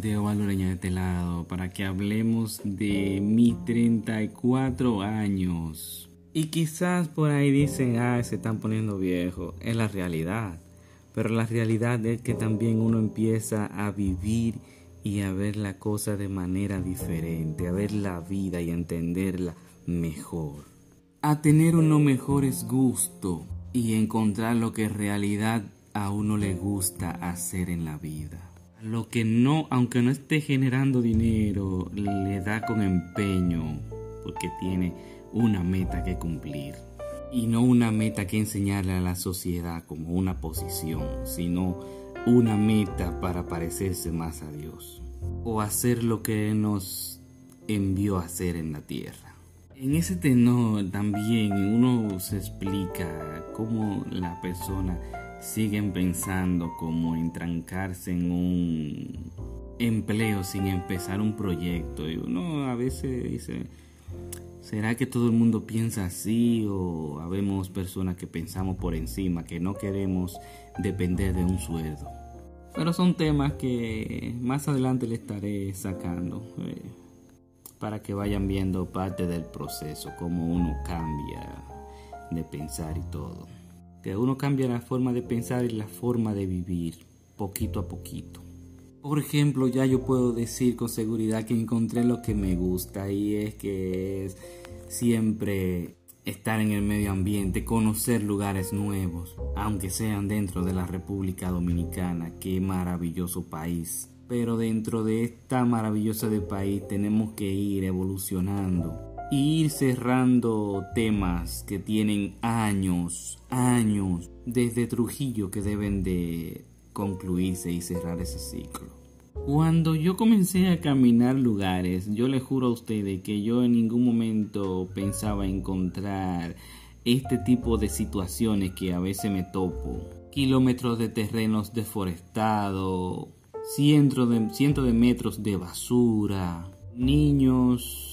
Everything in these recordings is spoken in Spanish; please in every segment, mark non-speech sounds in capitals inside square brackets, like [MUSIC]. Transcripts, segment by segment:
de Ovaloreña de este lado para que hablemos de mis 34 años. Y quizás por ahí dicen, ah, se están poniendo viejos. Es la realidad. Pero la realidad es que también uno empieza a vivir y a ver la cosa de manera diferente, a ver la vida y a entenderla mejor. A tener unos mejores gustos y encontrar lo que en realidad a uno le gusta hacer en la vida. Lo que no, aunque no esté generando dinero, le da con empeño porque tiene una meta que cumplir. Y no una meta que enseñarle a la sociedad como una posición, sino una meta para parecerse más a Dios. O hacer lo que nos envió a hacer en la tierra. En ese tenor también uno se explica cómo la persona siguen pensando como entrancarse en un empleo sin empezar un proyecto. Y uno a veces ¿será que todo el mundo piensa así? O habemos personas que pensamos por encima, que no queremos depender de un sueldo. Pero son temas que más adelante le estaré sacando eh, para que vayan viendo parte del proceso, cómo uno cambia de pensar y todo que uno cambia la forma de pensar y la forma de vivir poquito a poquito. Por ejemplo, ya yo puedo decir con seguridad que encontré lo que me gusta y es que es siempre estar en el medio ambiente, conocer lugares nuevos, aunque sean dentro de la República Dominicana, qué maravilloso país. Pero dentro de esta maravillosa de país tenemos que ir evolucionando ir cerrando temas que tienen años, años desde Trujillo que deben de concluirse y cerrar ese ciclo. Cuando yo comencé a caminar lugares, yo le juro a ustedes que yo en ningún momento pensaba encontrar este tipo de situaciones que a veces me topo. Kilómetros de terrenos deforestados, cientos de, cientos de metros de basura, niños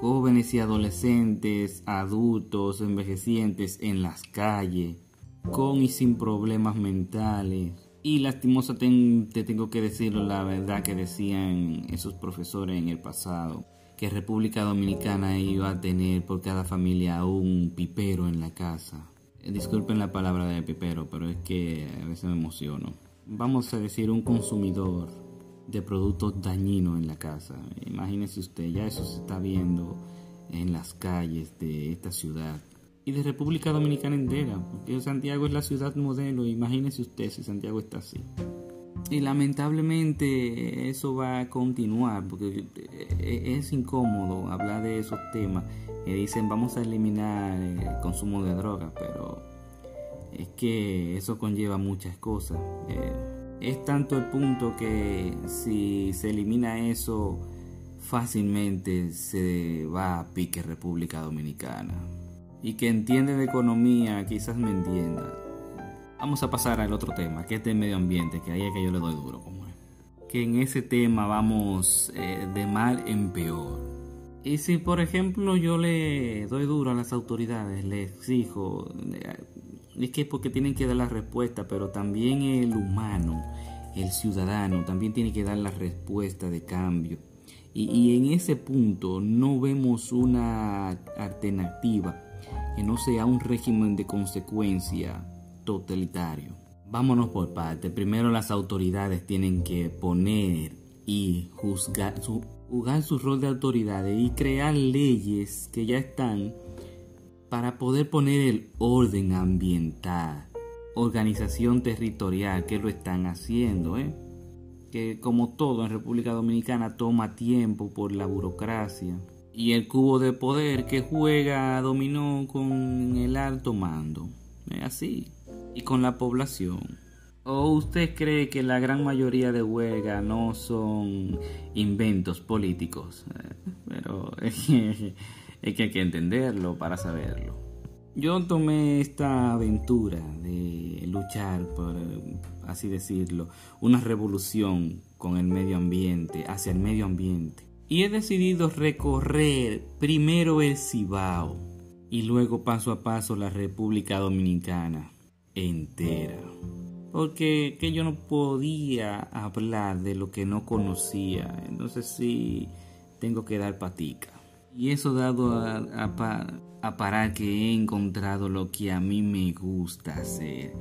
jóvenes y adolescentes, adultos, envejecientes en las calles, con y sin problemas mentales. Y lastimosa te tengo que decirlo la verdad que decían esos profesores en el pasado, que República Dominicana iba a tener por cada familia un pipero en la casa. Eh, disculpen la palabra de pipero, pero es que a veces me emociono. Vamos a decir un consumidor de productos dañinos en la casa. Imagínese usted, ya eso se está viendo en las calles de esta ciudad y de República Dominicana entera, porque Santiago es la ciudad modelo, imagínese usted si Santiago está así. Y lamentablemente eso va a continuar, porque es incómodo hablar de esos temas. Y dicen vamos a eliminar el consumo de drogas, pero es que eso conlleva muchas cosas. Eh, es tanto el punto que si se elimina eso fácilmente se va a pique República Dominicana. Y que entiende de economía quizás me entienda. Vamos a pasar al otro tema, que es del medio ambiente, que ahí es que yo le doy duro. Como es. Que en ese tema vamos eh, de mal en peor. Y si por ejemplo yo le doy duro a las autoridades, le exijo, es que porque tienen que dar la respuesta, pero también el humano, el ciudadano, también tiene que dar la respuesta de cambio. Y, en ese punto no vemos una alternativa que no sea un régimen de consecuencia totalitario. Vámonos por parte. Primero las autoridades tienen que poner y juzgar su, jugar su rol de autoridades y crear leyes que ya están para poder poner el orden ambiental, organización territorial, que lo están haciendo, ¿eh? que como todo en República Dominicana toma tiempo por la burocracia y el cubo de poder que juega dominó con el alto mando, es así, y con la población. ¿O usted cree que la gran mayoría de huelgas no son inventos políticos? [LAUGHS] [LAUGHS] Eh, pero es que hay que entenderlo para saberlo. Yo tomé esta aventura de luchar por, así decirlo, una revolución con el medio ambiente, hacia el medio ambiente. Y he decidido recorrer primero el Cibao y luego paso a paso la República Dominicana entera. porque que yo no podía hablar de lo que no conocía. Entonces sí tengo que dar patica. Y eso dado a, a, parar que he encontrado lo que a mí me gusta hacer,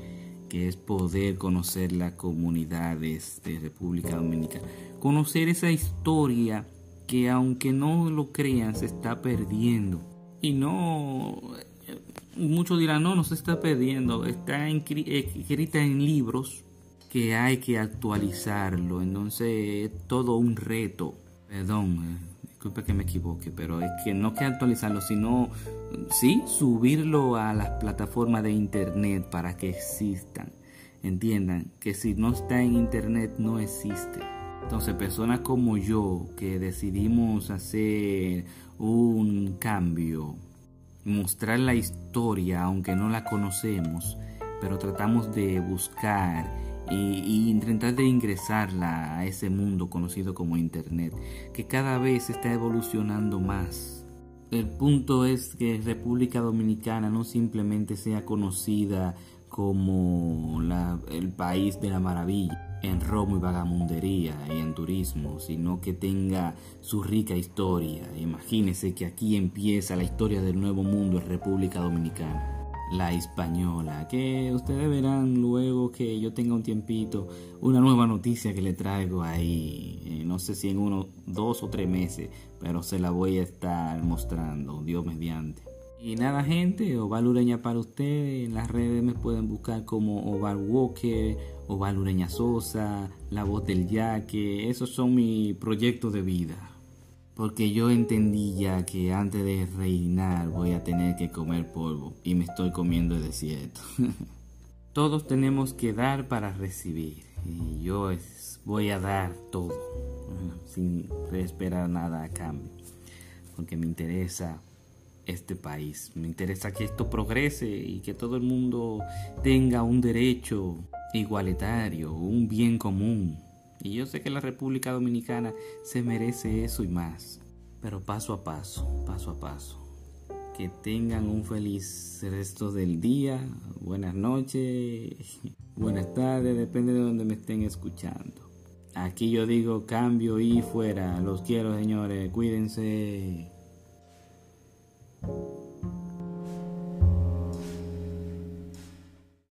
que es poder conocer las comunidades de República Dominicana. Conocer esa historia que aunque no lo crean se está perdiendo. Y no muchos dirán, no, no se está perdiendo, está escrita en libros que hay que actualizarlo, entonces es todo un reto. Perdón, eh, disculpe que me equivoque, pero es que no que actualizarlo, sino sí subirlo a las plataformas de internet para que existan. Entiendan que si no está en internet no existe. Entonces personas como yo que decidimos hacer un cambio mostrar la historia, aunque no la conocemos, pero tratamos de buscar y, intentar de ingresarla a ese mundo conocido como Internet, que cada vez está evolucionando más. El punto es que República Dominicana no simplemente sea conocida como el país de la maravilla, en romo y vagamundería y en turismo, sino que tenga su rica historia. Imagínese que aquí empieza la historia del nuevo mundo en República Dominicana. La española, que ustedes verán luego que yo tenga un tiempito, una nueva noticia que le traigo ahí, eh, no sé si en uno, dos o tres meses, pero se la voy a estar mostrando, Dios mediante. Y nada gente, Oval Ureña para ustedes, en las redes me pueden buscar como Oval Walker, Oval Ureña Sosa, La Voz del Yaque, esos son mis proyectos de vida. Porque yo entendí ya que antes de reinar voy a tener que comer polvo y me estoy comiendo el desierto. [LAUGHS] Todos tenemos que dar para recibir y yo voy a dar todo sin esperar nada a cambio. Porque me interesa este país. Me interesa que esto progrese y que todo el mundo tenga un derecho igualitario, un bien común. Y yo sé que la República Dominicana se merece eso y más. Pero paso a paso, paso a paso. Que tengan un feliz resto del día, buenas noches, [LAUGHS] buenas tardes, depende de donde me estén escuchando. Aquí yo digo cambio y fuera. Los quiero señores, cuídense.